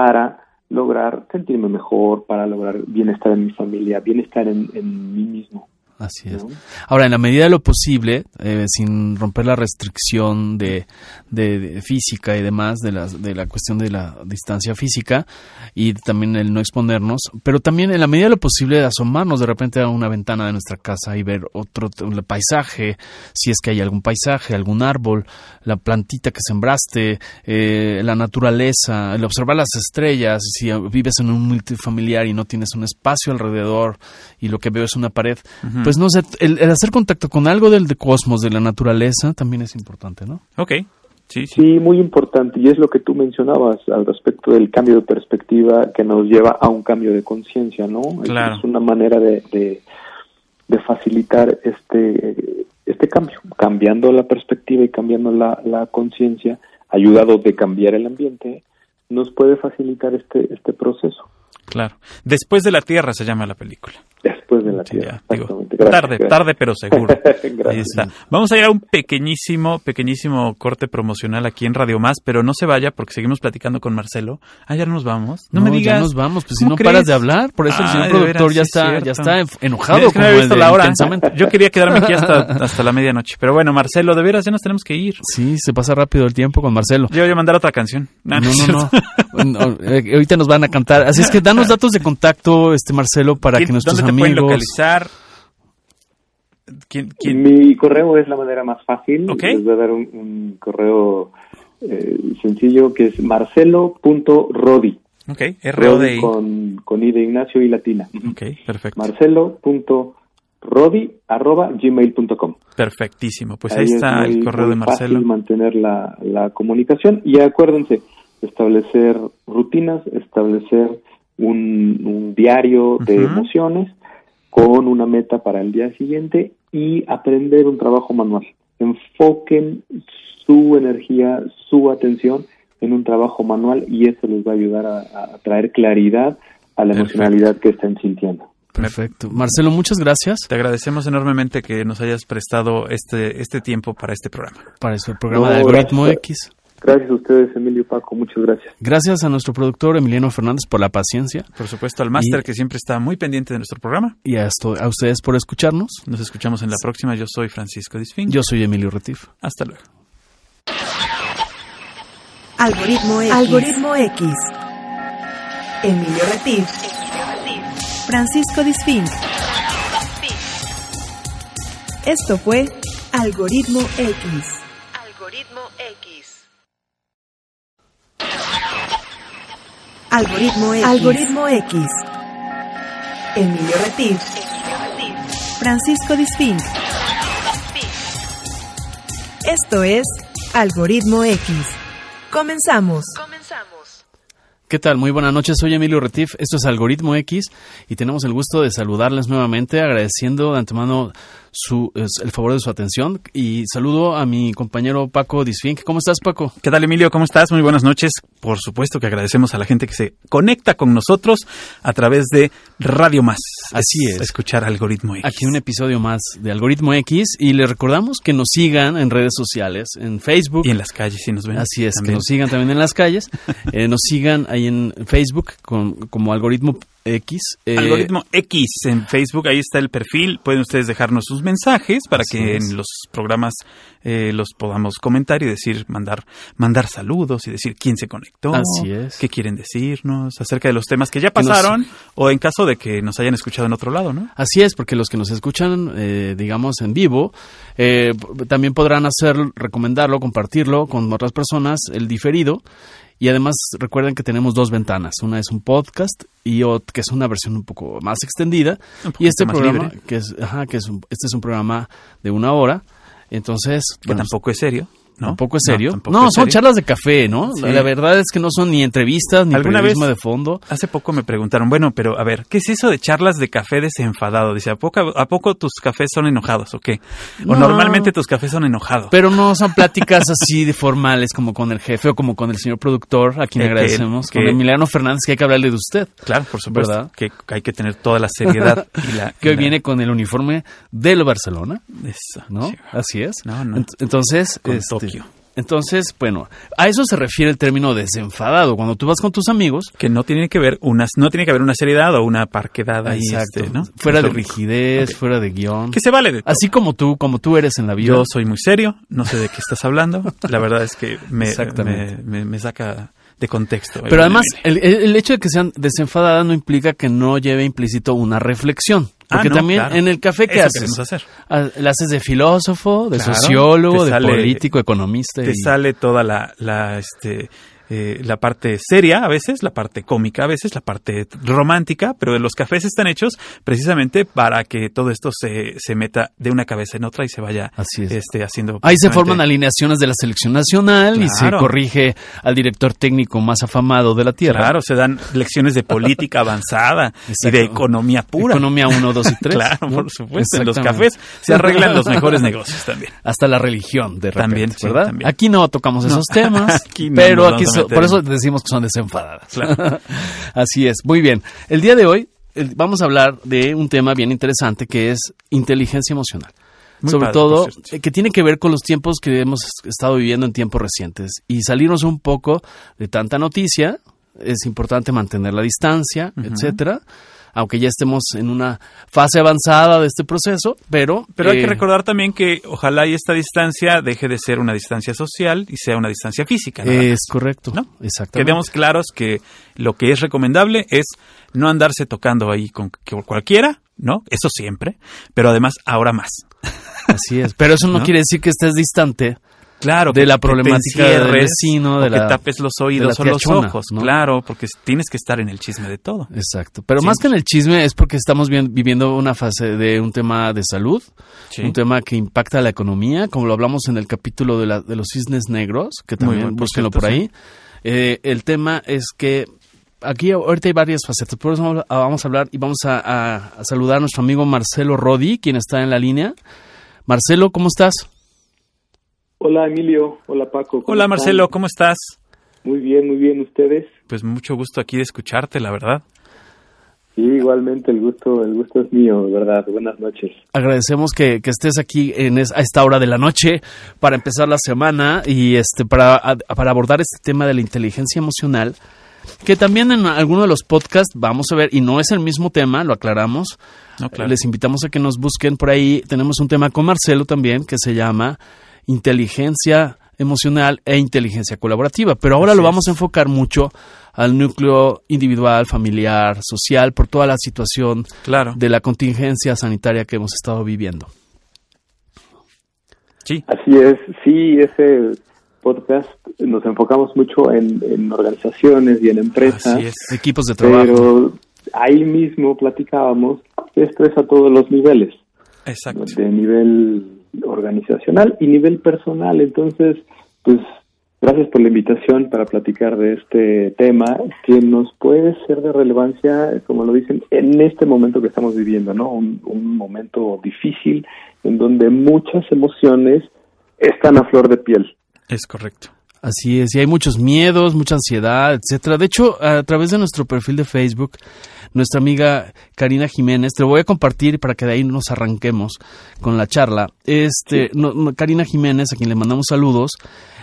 para lograr sentirme mejor, para lograr bienestar en mi familia, bienestar en, en mí mismo. Así es. ¿no? Ahora, en la medida de lo posible, eh, sin romper la restricción de, de- de física y demás, de la, de la cuestión de la distancia física y también el no exponernos, pero también en la medida de lo posible asomarnos de repente a una ventana de nuestra casa y ver otro paisaje, si es que hay algún paisaje, algún árbol, la plantita que sembraste, eh, la naturaleza, el observar las estrellas, si vives en un multifamiliar y no tienes un espacio alrededor y lo que veo es una pared, pues no sé, el, el hacer contacto con algo del de cosmos, de la naturaleza, también es importante, ¿no? Ok, sí, sí. Sí, muy importante. Y es lo que tú mencionabas al respecto del cambio de perspectiva que nos lleva a un cambio de conciencia, ¿no? Es- Claro. Es una manera de, de, de facilitar este, este cambio, cambiando la perspectiva y cambiando la, la conciencia, ayudado de cambiar el ambiente, nos puede facilitar este, este proceso Claro. Después de la Tierra se llama la película. después la Sí, Tierra. ya, digo. Gracias, tarde, gracias. tarde, pero seguro. Ahí está. Vamos a ir a un pequeñísimo, pequeñísimo corte promocional aquí en Radio Más, pero no se vaya porque seguimos platicando con Marcelo. Ah, ya nos vamos. No, me digas. ya nos vamos, pues si ¿Cómo no crees? paras de hablar, por eso el Ay, señor productor veras, ya es está, ya está enojado Es que no había visto la hora. Intensamente. Yo quería quedarme aquí hasta, hasta la medianoche. Pero bueno, Marcelo, de veras ya nos tenemos que ir. Sí, se pasa rápido el tiempo con Marcelo. Yo voy a mandar otra canción. No, no, no. No, eh, ahorita nos van a cantar. Así es que danos datos de contacto, este Marcelo, para que ¿Quién- nuestros ¿Dónde te pueden amigos. Localizar? ¿Quién, quién? Mi correo es la manera más fácil. Ok. Les voy a dar un, un correo eh, sencillo que es marcelo.rodi. Ok, R-O-D-I. Rodi con, con I de Ignacio y latina. Ok, perfecto. Marcelo.rodi. Perfectísimo. Pues ahí está es muy- el correo muy de Marcelo. fácil mantener la, la comunicación y acuérdense, establecer rutinas, establecer un, un diario de Ujú. emociones con una meta para el día siguiente y aprender un trabajo manual. Enfoquen su energía, su atención en un trabajo manual y eso les va a ayudar a, a traer claridad a la Perfecto. emocionalidad que estén sintiendo. Perfecto. Marcelo, muchas gracias Te agradecemos enormemente que nos hayas prestado este, este tiempo para este programa. para el programa No, de Algoritmo gracias. X. Gracias a ustedes, Emilio y Paco, muchas gracias. Gracias a nuestro productor Emiliano Fernández por la paciencia Por supuesto, al máster Y- que siempre está muy pendiente de nuestro programa. y a, esto- a ustedes por escucharnos. Nos escuchamos en la próxima. Yo soy Francisco Disfín. Yo soy Emilio Retif. Hasta luego. Algoritmo X. Algoritmo X. Emilio Retif. Francisco Disfín. Esto fue Algoritmo X. Algoritmo X. Algoritmo X. Algoritmo X. Emilio Retif. Francisco Disfín. Esto es Algoritmo X. Comenzamos. Comenzamos. ¿Qué tal? Muy buenas noches, soy Emilio Retif, esto es Algoritmo X y tenemos el gusto de saludarles nuevamente agradeciendo de antemano su, el favor de su atención y saludo a mi compañero Paco Disfink. ¿Cómo estás Paco? ¿Qué tal, Emilio? ¿Cómo estás? Muy buenas noches. Por supuesto que agradecemos a la gente que se conecta con nosotros a través de Radio Más. Así es. Escuchar Algoritmo X. Aquí un episodio más de Algoritmo X y les recordamos que nos sigan en redes sociales, en Facebook. Y en las calles, si nos ven. Así es, que nos sigan también en las calles, Eh, nos sigan ahí en Facebook con- como Algoritmo X. eh, Algoritmo X en Facebook, ahí está el perfil. Pueden ustedes dejarnos sus mensajes para que es. en los programas eh, los podamos comentar y decir, mandar, mandar saludos y decir quién se conectó, Así es. qué quieren decirnos acerca de los temas que ya nos- pasaron o en caso de que nos hayan escuchado en otro lado, ¿no? Así es, porque los que nos escuchan, eh, digamos, en vivo, eh, también podrán hacer, recomendarlo, compartirlo con otras personas, el diferido. Y además recuerden que tenemos dos ventanas. Una es un podcast y ot- que es una versión un poco más extendida. Y este programa, libre. que es, ajá, que es un- este es un programa de una hora. Entonces, Que bueno, tampoco es serio, ¿no? Tampoco es serio. No, tampoco es son serio. charlas de café, ¿no? Sí. La, verdad es que no son ni entrevistas ni ¿Alguna periodismo vez- de fondo. Hace poco me preguntaron, bueno, pero a ver, ¿qué es eso de charlas de café desenfadado? Dice, ¿a poco, ¿a poco tus cafés son enojados o qué? O No. normalmente tus cafés son enojados. Pero no son pláticas así de formales como con el jefe o como con el señor productor, a quien Eh, que- agradecemos, con que- Emiliano Fernández, que hay que hablarle de usted, claro, por supuesto, ¿Verdad? que hay que tener toda la seriedad y la... que hoy la- viene con el uniforme del Barcelona, Eso, ¿no? sí. Así es. No, no. Ent- entonces, Con este, Entonces, bueno, a eso se refiere el término desenfadado. Cuando tú vas con tus amigos, Que no tiene que ver unas, no tiene que haber una seriedad o una parquedad ahí, exacto, este, ¿no? fuera de rigidez, fuera de guion, Que se vale de todo. así como tú, como tú eres en la vida. Yo soy muy serio, no sé de qué estás hablando. La verdad es que me, Exactamente. me, me- me saca de contexto. Pero además, el hecho de que sean desenfadadas no implica que no lleve implícito una reflexión. Ah, Porque no, también claro. en el café, ¿qué Eso haces? hacer. Ah, ¿La haces de filósofo, de Claro, sociólogo, te de sale- político, economista? te y- sale toda la, la, este, eh, la parte seria a veces, la parte cómica a veces, la parte romántica, pero los cafés están hechos precisamente para que todo esto se, se meta de una cabeza en otra y se vaya Así es. este, haciendo. Ahí se forman alineaciones de la selección nacional y se corrige al director técnico más afamado de la tierra. Claro, se dan lecciones de política avanzada y de economía pura. Economía 1, 2 y 3. Claro, por supuesto. En los cafés se arreglan los mejores negocios también. Hasta la religión, de repente, También, sí, ¿verdad? también. Aquí no tocamos esos temas, aquí no pero aquí vamos por eso decimos que son desenfadadas. Claro. Así es. Muy bien. El día de hoy el- vamos a hablar de un tema bien interesante que es inteligencia emocional. Muy Sobre padre, todo, eh, que tiene que ver con los tiempos que hemos estado viviendo en tiempos recientes y salirnos un poco de tanta noticia. Es importante mantener la distancia, etcétera. Aunque ya estemos en una fase avanzada de este proceso, pero Pero hay eh, que recordar también que ojalá y esta distancia deje de ser una distancia social y sea una distancia física. nada es correcto, ¿No? exactamente. Quedemos claros que lo que es recomendable es no andarse tocando ahí con cualquiera, ¿no? Eso siempre, pero además ahora más. Así es. Pero eso no, ¿No? quiere decir que estés distante Claro, De que- la que problemática del vecino, de que la- tapes los oídos o los ojos, ¿no? claro, porque tienes que estar en el chisme de todo. Exacto. Pero Sí. más que en el chisme es porque estamos bien- viviendo una fase de un tema de salud, Sí. un tema que impacta la economía, como lo hablamos en el capítulo de, la- de los cisnes negros, que también por búsquenlo cierto, por ahí. Eh, el tema es que aquí ahorita hay varias facetas, por eso vamos a- vamos a hablar y vamos a, a- a saludar a nuestro amigo Marcelo Rodi, quien está en la línea. Marcelo, ¿cómo estás? Hola Emilio, hola Paco. ¿cómo Hola están? Marcelo, ¿cómo estás? Muy bien, muy bien, ¿ustedes? Pues mucho gusto aquí de escucharte, la verdad. Sí, igualmente el gusto, el gusto es mío, de verdad. Buenas noches. Agradecemos que, que estés aquí en es- a esta hora de la noche para empezar la semana y este para, a- para abordar este tema de la inteligencia emocional, que también en alguno de los podcasts vamos a ver, y no es el mismo tema, lo aclaramos. No, claro. Les invitamos a que nos busquen por ahí. Tenemos un tema con Marcelo también que se llama inteligencia emocional e inteligencia colaborativa. Pero ahora Así lo vamos es. a enfocar mucho al núcleo individual, familiar, social, por toda la situación Claro. de la contingencia sanitaria que hemos estado viviendo. Sí. Así es, sí, ese podcast nos enfocamos mucho en, en organizaciones y en empresas, Así es. Equipos de trabajo. pero ahí mismo platicábamos esto es a todos los niveles. Exacto. de nivel organizacional y nivel personal. Entonces, pues gracias por la invitación para platicar de este tema que nos puede ser de relevancia, como lo dicen, en este momento que estamos viviendo, ¿no? Un, momento difícil en donde muchas emociones están a flor de piel. Es correcto. Así es, y hay muchos miedos, mucha ansiedad, etcétera. De hecho, a través de nuestro perfil de Facebook, nuestra amiga Karina Jiménez, te lo voy a compartir para que de ahí nos arranquemos con la charla. Este, no- no, Karina Jiménez, a quien le mandamos saludos,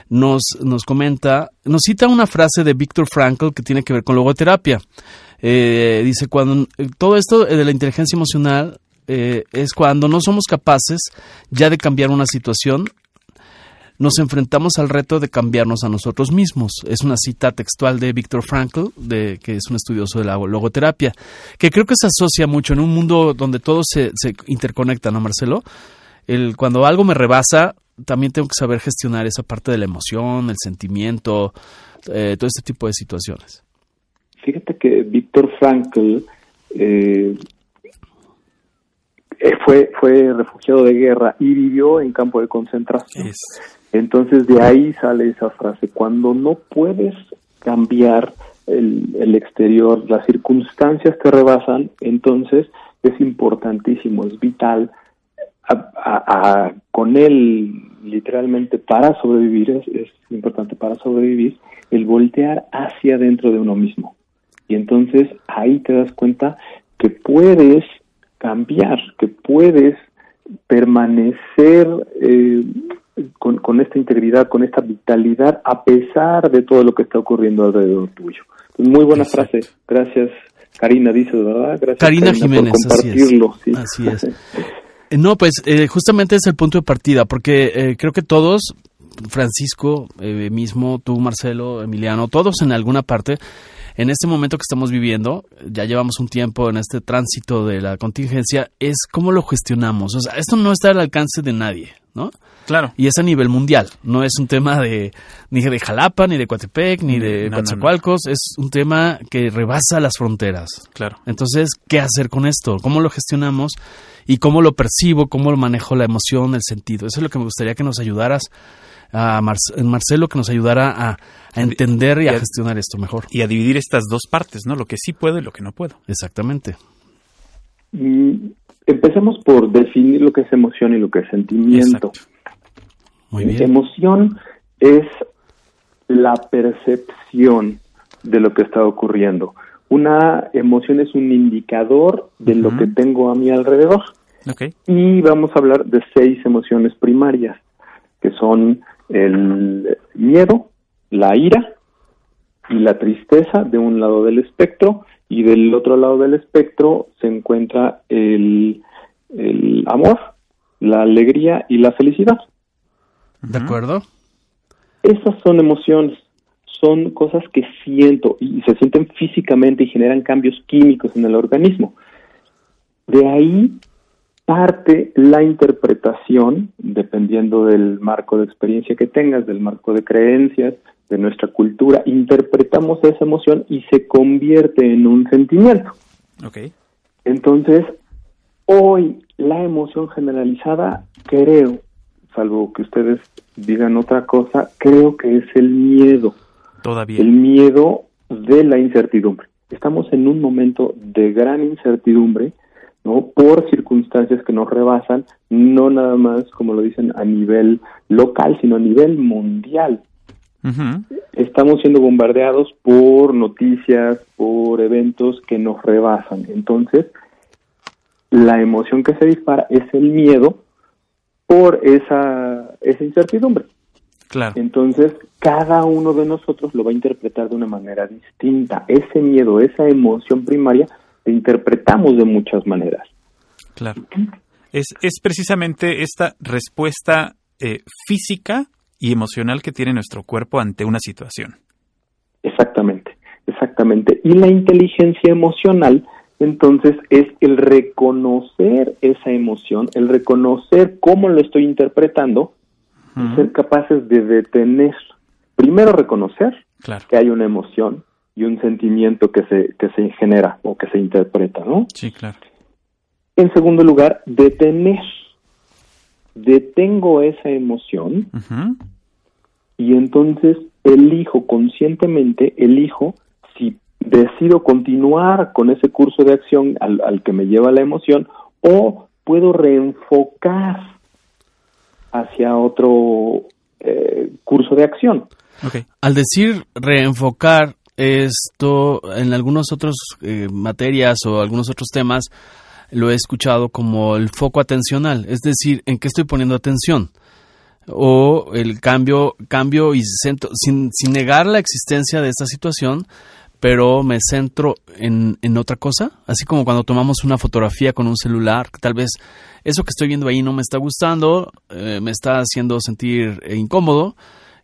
nos, nos comenta, nos cita una frase de Víctor Frankl que tiene que ver con logoterapia. Eh, dice, cuando eh, todo esto de la inteligencia emocional eh, es cuando no somos capaces ya de cambiar una situación, nos enfrentamos al reto de cambiarnos a nosotros mismos. Es una cita textual de Viktor Frankl, de, que es un estudioso de la logoterapia, que creo que se asocia mucho en un mundo donde todo se, se interconecta, ¿no, Marcelo? El, cuando algo me rebasa, también tengo que saber gestionar esa parte de la emoción, el sentimiento, eh, todo este tipo de situaciones. Fíjate que Víctor Frankl eh, eh, fue, fue refugiado de guerra y vivió en campo de concentración. Es, Entonces de ahí sale esa frase, cuando no puedes cambiar el, el exterior, las circunstancias te rebasan, entonces es importantísimo, es vital a- con él literalmente para sobrevivir, es, es importante para sobrevivir, el voltear hacia adentro de uno mismo. Y entonces ahí te das cuenta que puedes cambiar, que puedes permanecer eh, con, con esta integridad, con esta vitalidad, a pesar de todo lo que está ocurriendo alrededor tuyo. Muy buena Exacto. frase. Gracias, Karina, dice, ¿verdad? Gracias, Karina por Jiménez, así es. sí. Así es. Eh, No, pues eh, justamente es el punto de partida, porque eh, creo que todos, Francisco eh, mismo, tú, Marcelo, Emiliano, todos en alguna parte, en este momento que estamos viviendo, ya llevamos un tiempo en este tránsito de la contingencia, es cómo lo gestionamos. O sea, esto no está al alcance de nadie, ¿no? Claro. Y es a nivel mundial, no es un tema de ni de Jalapa, ni de Coatepec, ni de No, no, no. Coatzacoalcos, es un tema que rebasa las fronteras. Claro. Entonces, ¿qué hacer con esto? ¿Cómo lo gestionamos? ¿Y cómo lo percibo? ¿Cómo lo manejo la emoción, el sentido? Eso es lo que me gustaría que nos ayudaras, a Marce- Marcelo, que nos ayudara a, a entender y y a a- gestionar esto mejor. Y a dividir estas dos partes, ¿no? Lo que sí puedo y lo que no puedo. Exactamente. Mm, Empecemos por definir lo que es emoción y lo que es sentimiento. Exacto. Muy bien. Emoción es la percepción de lo que está ocurriendo. Una emoción es un indicador de lo que tengo a mi alrededor. Y vamos a hablar de seis emociones primarias, que son el miedo, la ira y la tristeza de un lado del espectro, y del otro lado del espectro se encuentra el, el amor, la alegría y la felicidad. ¿De acuerdo? Esas son emociones, son cosas que siento y se sienten físicamente y generan cambios químicos en el organismo. De ahí parte la interpretación, dependiendo del marco de experiencia que tengas, del marco de creencias, de nuestra cultura, interpretamos esa emoción y se convierte en un sentimiento. Ok. Entonces, hoy la emoción generalizada, creo, salvo que ustedes digan otra cosa, creo que es el miedo, Todavía. el miedo de la incertidumbre. Estamos en un momento de gran incertidumbre, ¿no? Por circunstancias que nos rebasan, no nada más, como lo dicen, a nivel local, sino a nivel mundial estamos siendo bombardeados por noticias, por eventos que nos rebasan. Entonces, la emoción que se dispara es el miedo por esa, esa incertidumbre. Claro. Entonces, cada uno de nosotros lo va a interpretar de una manera distinta. Ese miedo, esa emoción primaria, la interpretamos de muchas maneras. Claro. Es, es precisamente esta respuesta eh, física y emocional que tiene nuestro cuerpo ante una situación. Exactamente, exactamente. Y la inteligencia emocional, entonces, es el reconocer esa emoción, el reconocer cómo lo estoy interpretando y ser capaces de detener. Primero reconocer Claro. que hay una emoción y un sentimiento que se, que se genera o que se interpreta, ¿no? Sí, claro. en segundo lugar, detener. Detengo esa emoción y entonces elijo conscientemente, elijo si decido continuar con ese curso de acción al, al que me lleva la emoción o puedo reenfocar hacia otro eh, curso de acción. Al decir reenfocar esto en algunos otros eh, materias o algunos otros temas, lo he escuchado como el foco atencional, es decir, en qué estoy poniendo atención. O el cambio, cambio y centro, sin, sin negar la existencia de esta situación, pero me centro en, en otra cosa, así como cuando tomamos una fotografía con un celular, tal vez eso que estoy viendo ahí no me está gustando, eh, me está haciendo sentir eh, incómodo,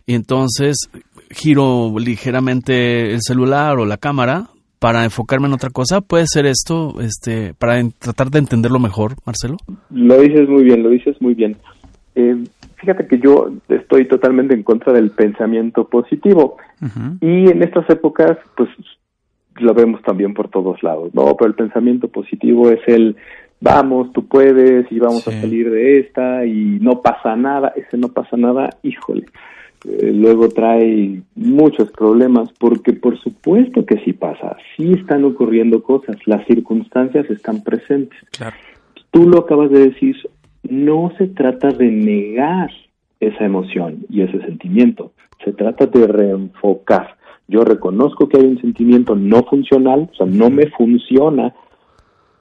y entonces giro ligeramente el celular o la cámara para enfocarme en otra cosa. ¿Puede ser esto este, para tratar de entenderlo mejor, Marcelo? Lo dices muy bien, lo dices muy bien. Eh, fíjate que yo estoy totalmente en contra del pensamiento positivo y en estas épocas, pues lo vemos también por todos lados, ¿no? Pero el pensamiento positivo es el vamos, tú puedes y vamos Sí. a salir de esta y no pasa nada, ese no pasa nada, híjole. eh, luego trae muchos problemas porque por supuesto que sí pasa, sí están ocurriendo cosas, las circunstancias están presentes Claro. tú lo acabas de decir, no se trata de negar esa emoción y ese sentimiento, se trata de reenfocar. Yo reconozco que hay un sentimiento no funcional, o sea, no me funciona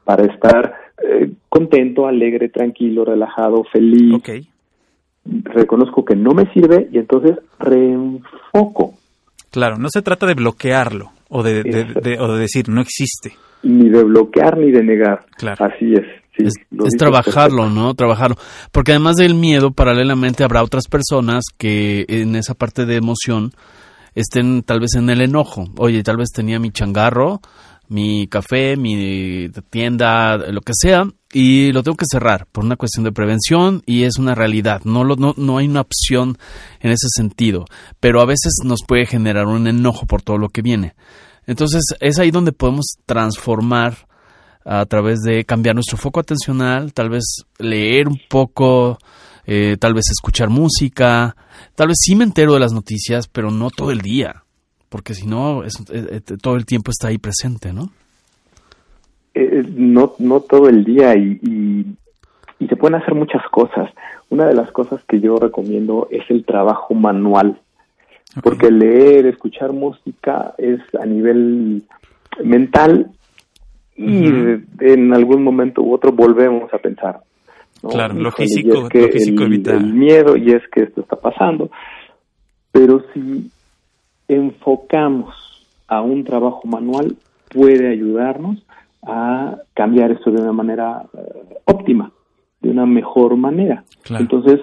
para estar eh, contento, alegre, tranquilo, relajado, feliz. Ok. Reconozco que no me sirve y entonces reenfoco. Claro, no se trata de bloquearlo o de, de- de- o de decir no existe. Ni de bloquear ni de negar. Claro. Así es. Sí, es, trabajarlo, ¿no? Trabajarlo. Porque además del miedo, paralelamente habrá otras personas que en esa parte de emoción estén tal vez en el enojo. Oye, tal vez tenía mi changarro, mi café, mi tienda, lo que sea, y lo tengo que cerrar por una cuestión de prevención y es una realidad. No, lo, no, no hay una opción en ese sentido, pero a veces nos puede generar un enojo por todo lo que viene. Entonces es ahí donde podemos transformar a través de cambiar nuestro foco atencional, tal vez leer un poco, eh, tal vez escuchar música, tal vez sí me entero de las noticias, pero no todo el día, porque si no, es- eh, eh, todo el tiempo está ahí presente, ¿no? Eh, no, no todo el día y, y, y se pueden hacer muchas cosas. Una de las cosas que yo recomiendo es el trabajo manual, porque leer, escuchar música es a nivel mental y Ujú. en algún momento u otro volvemos a pensar. ¿no? Claro, lo físico- es que lo físico el, evita- el miedo y es que esto está pasando. Pero si enfocamos a un trabajo manual, puede ayudarnos a cambiar esto de una manera eh, óptima, de una mejor manera. Claro. Entonces,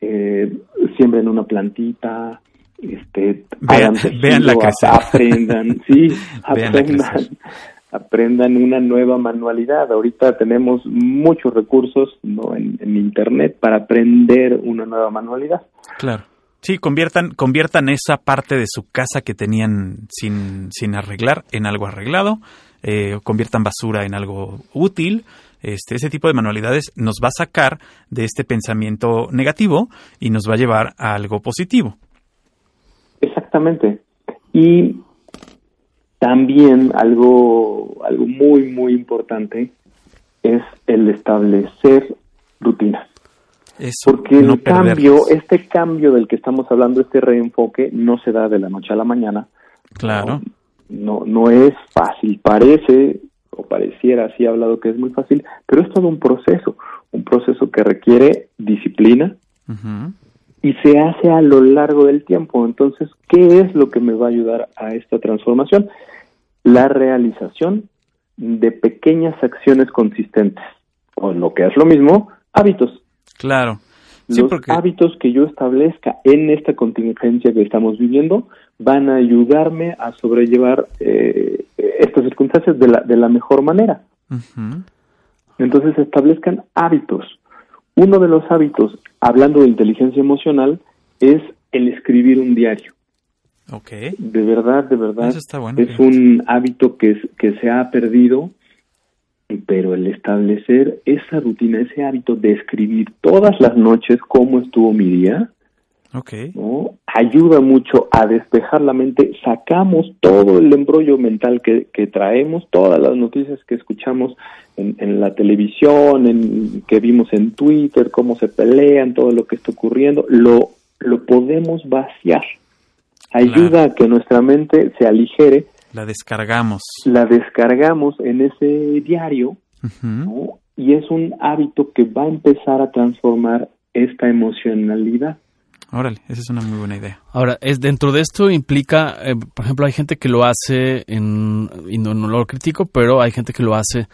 eh, siembren una plantita, este, Vean- tejido, véanla crecer. aprendan, sí, aprendan. Aprendan una nueva manualidad. Ahorita tenemos muchos recursos ¿no? en, en internet para aprender una nueva manualidad. Claro. Sí, conviertan, conviertan esa parte de su casa que tenían sin, sin arreglar en algo arreglado, eh, conviertan basura en algo útil. Este, ese tipo de manualidades nos va a sacar de este pensamiento negativo y nos va a llevar a algo positivo. Exactamente. Y también algo, algo muy, muy importante es el establecer rutinas. Eso, Porque no el cambio, este cambio del que estamos hablando, este reenfoque, no se da de la noche a la mañana. Claro. No, no es fácil. Parece, o pareciera, así he hablado que es muy fácil, pero es todo un proceso. Un proceso que requiere disciplina, Ujú. Y se hace a lo largo del tiempo. Entonces, ¿qué es lo que me va a ayudar a esta transformación? La realización de pequeñas acciones consistentes, o lo que es lo mismo, hábitos. Claro. Sí, Los porque hábitos que yo establezca en esta contingencia que estamos viviendo van a ayudarme a sobrellevar eh, estas circunstancias de la, de la mejor manera. Entonces establezcan hábitos. Uno de los hábitos, hablando de inteligencia emocional, es el escribir un diario. Ok. De verdad, de verdad, Eso está bueno, es un hábito que, es- que se ha perdido pero el establecer esa rutina, ese hábito de escribir todas las noches cómo estuvo mi día, Ok. ¿no? ayuda mucho a despejar la mente, sacamos todo el embrollo mental que, que traemos, todas las noticias que escuchamos en, en la televisión, en, que vimos en Twitter, cómo se pelean, todo lo que está ocurriendo, lo, lo podemos vaciar. Ayuda a que nuestra mente se aligere, La descargamos. la descargamos en ese diario y es un hábito que va a empezar a transformar esta emocionalidad. Órale, esa es una muy buena idea. Ahora, es dentro de esto implica, eh, por ejemplo, hay gente que lo hace en, y no, no lo critico, pero hay gente que lo hace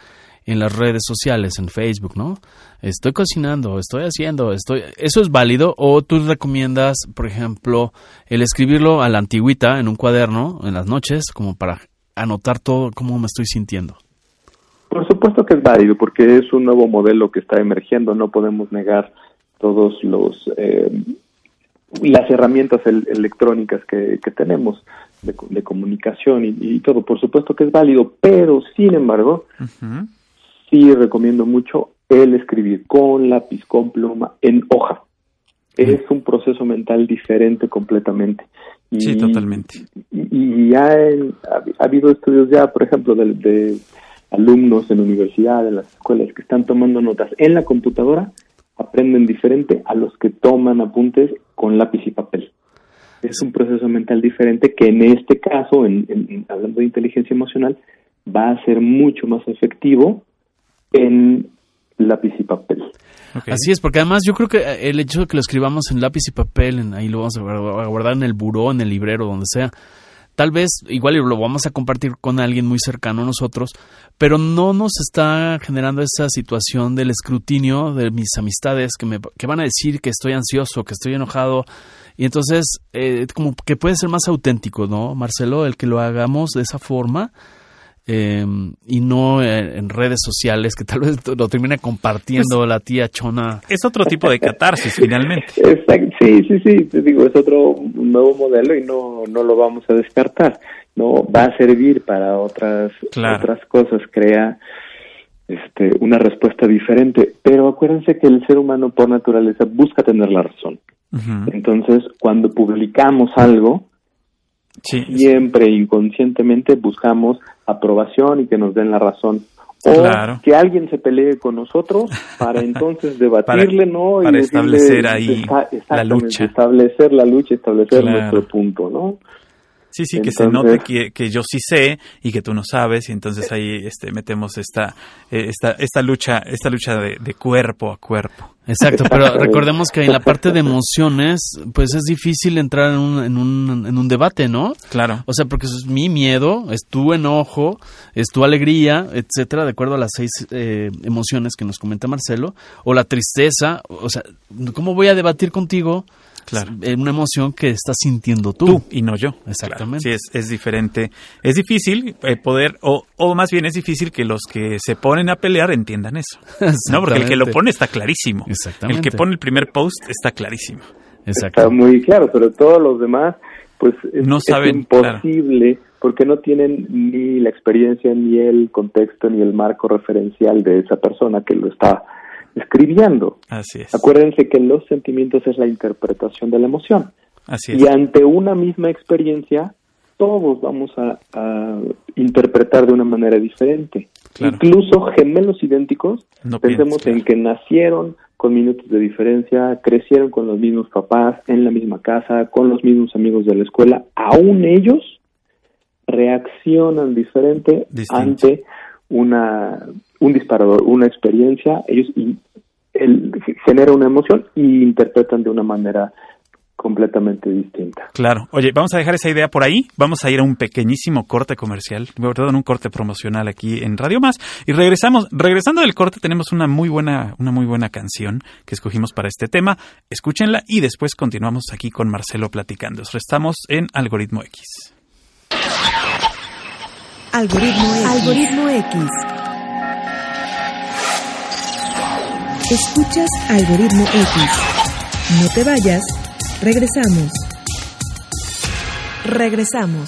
en las redes sociales, en Facebook, ¿no? Estoy cocinando, estoy haciendo, estoy, ¿eso es válido? ¿O tú recomiendas, por ejemplo, el escribirlo a la antigüita en un cuaderno en las noches, como para anotar todo cómo me estoy sintiendo? Por supuesto que es válido porque es un nuevo modelo que está emergiendo, no podemos negar todos los eh, las herramientas el- electrónicas que, que tenemos de, de comunicación y, y todo. Por supuesto que es válido, pero sin embargo sí recomiendo mucho el escribir con lápiz, con pluma, en hoja. Es un proceso mental diferente completamente. Y- Sí, totalmente. Y, y hay- ha, ha habido estudios ya, por ejemplo, de, de alumnos en universidad, en las escuelas, que están tomando notas en la computadora, aprenden diferente a los que toman apuntes con lápiz y papel. Es un proceso mental diferente que en este caso, en, hablando de inteligencia emocional, va a ser mucho más efectivo en lápiz y papel. Así es, porque además yo creo que eh, el hecho de que lo escribamos en lápiz y papel, en- ahí lo vamos a guardar en el buró, en el librero, donde sea, tal vez igual lo vamos a compartir con alguien muy cercano a nosotros, pero no nos está generando esa situación del escrutinio de mis amistades que, me, que van a decir que estoy ansioso, que estoy enojado. Y entonces, eh, como que puede ser más auténtico, ¿no, Marcelo? El que lo hagamos de esa forma eh, y no en, en redes sociales, que tal vez lo termine compartiendo la tía Chona. Es otro tipo de catarsis, finalmente. Exacto. Sí, sí, sí, te digo, es otro nuevo modelo y no, no lo vamos a descartar. No va a servir para otras Claro. otras cosas, crea este una respuesta diferente, pero acuérdense que el ser humano por naturaleza busca tener la razón. Entonces, cuando publicamos algo, Sí, siempre inconscientemente buscamos aprobación y que nos den la razón. O Claro. que alguien se pelee con nosotros para entonces debatirle, ¿no? Y para decirle, establecer ahí esta- la lucha. Establecer la lucha, establecer Claro. nuestro punto, ¿no? Sí, sí, que se note que, que yo sí sé y que tú no sabes y entonces ahí este, metemos esta, eh, esta, esta lucha, esta lucha de, de cuerpo a cuerpo. Exacto, pero recordemos que en la parte de emociones, pues es difícil entrar en un, en un, en un debate, ¿no? Claro. O sea, porque eso es mi miedo, es tu enojo, es tu alegría, etcétera, de acuerdo a las seis eh, emociones que nos comenta Marcelo, o la tristeza, o sea, ¿cómo voy a debatir contigo Claro. una emoción que estás sintiendo tú? Tú y no yo. Exactamente. Claro. Sí, es, es diferente. Es difícil eh, poder, o, o más bien es difícil que los que se ponen a pelear entiendan eso. No, porque el que lo pone está clarísimo. Exactamente. El que pone el primer post está clarísimo. Exacto. Está muy claro, pero todos los demás, pues es, No es saben, imposible porque no tienen ni la experiencia, ni el contexto, ni el marco referencial de esa persona que lo está escribiendo. Así es. Acuérdense que los sentimientos es la interpretación de la emoción. Así es. Y ante una misma experiencia, todos vamos a, a interpretar de una manera diferente. Claro. Incluso gemelos idénticos, No pensemos piensas, en que nacieron con minutos de diferencia, crecieron con los mismos papás, en la misma casa, con los mismos amigos de la escuela, aún ellos reaccionan diferente Distinto. ante una un disparador, una experiencia, ellos y, el, genera una emoción y interpretan de una manera completamente distinta. Claro. Oye, vamos a dejar esa idea por ahí. Vamos a ir a un pequeñísimo corte comercial, perdón, un corte promocional aquí en Radio Más y regresamos. Regresando del corte tenemos una muy buena, una muy buena canción que escogimos para este tema. Escúchenla y después continuamos aquí con Marcelo platicando. Estamos en Algoritmo X. Algoritmo X. Algoritmo X. Escuchas Algoritmo X. No te vayas. Regresamos. Regresamos.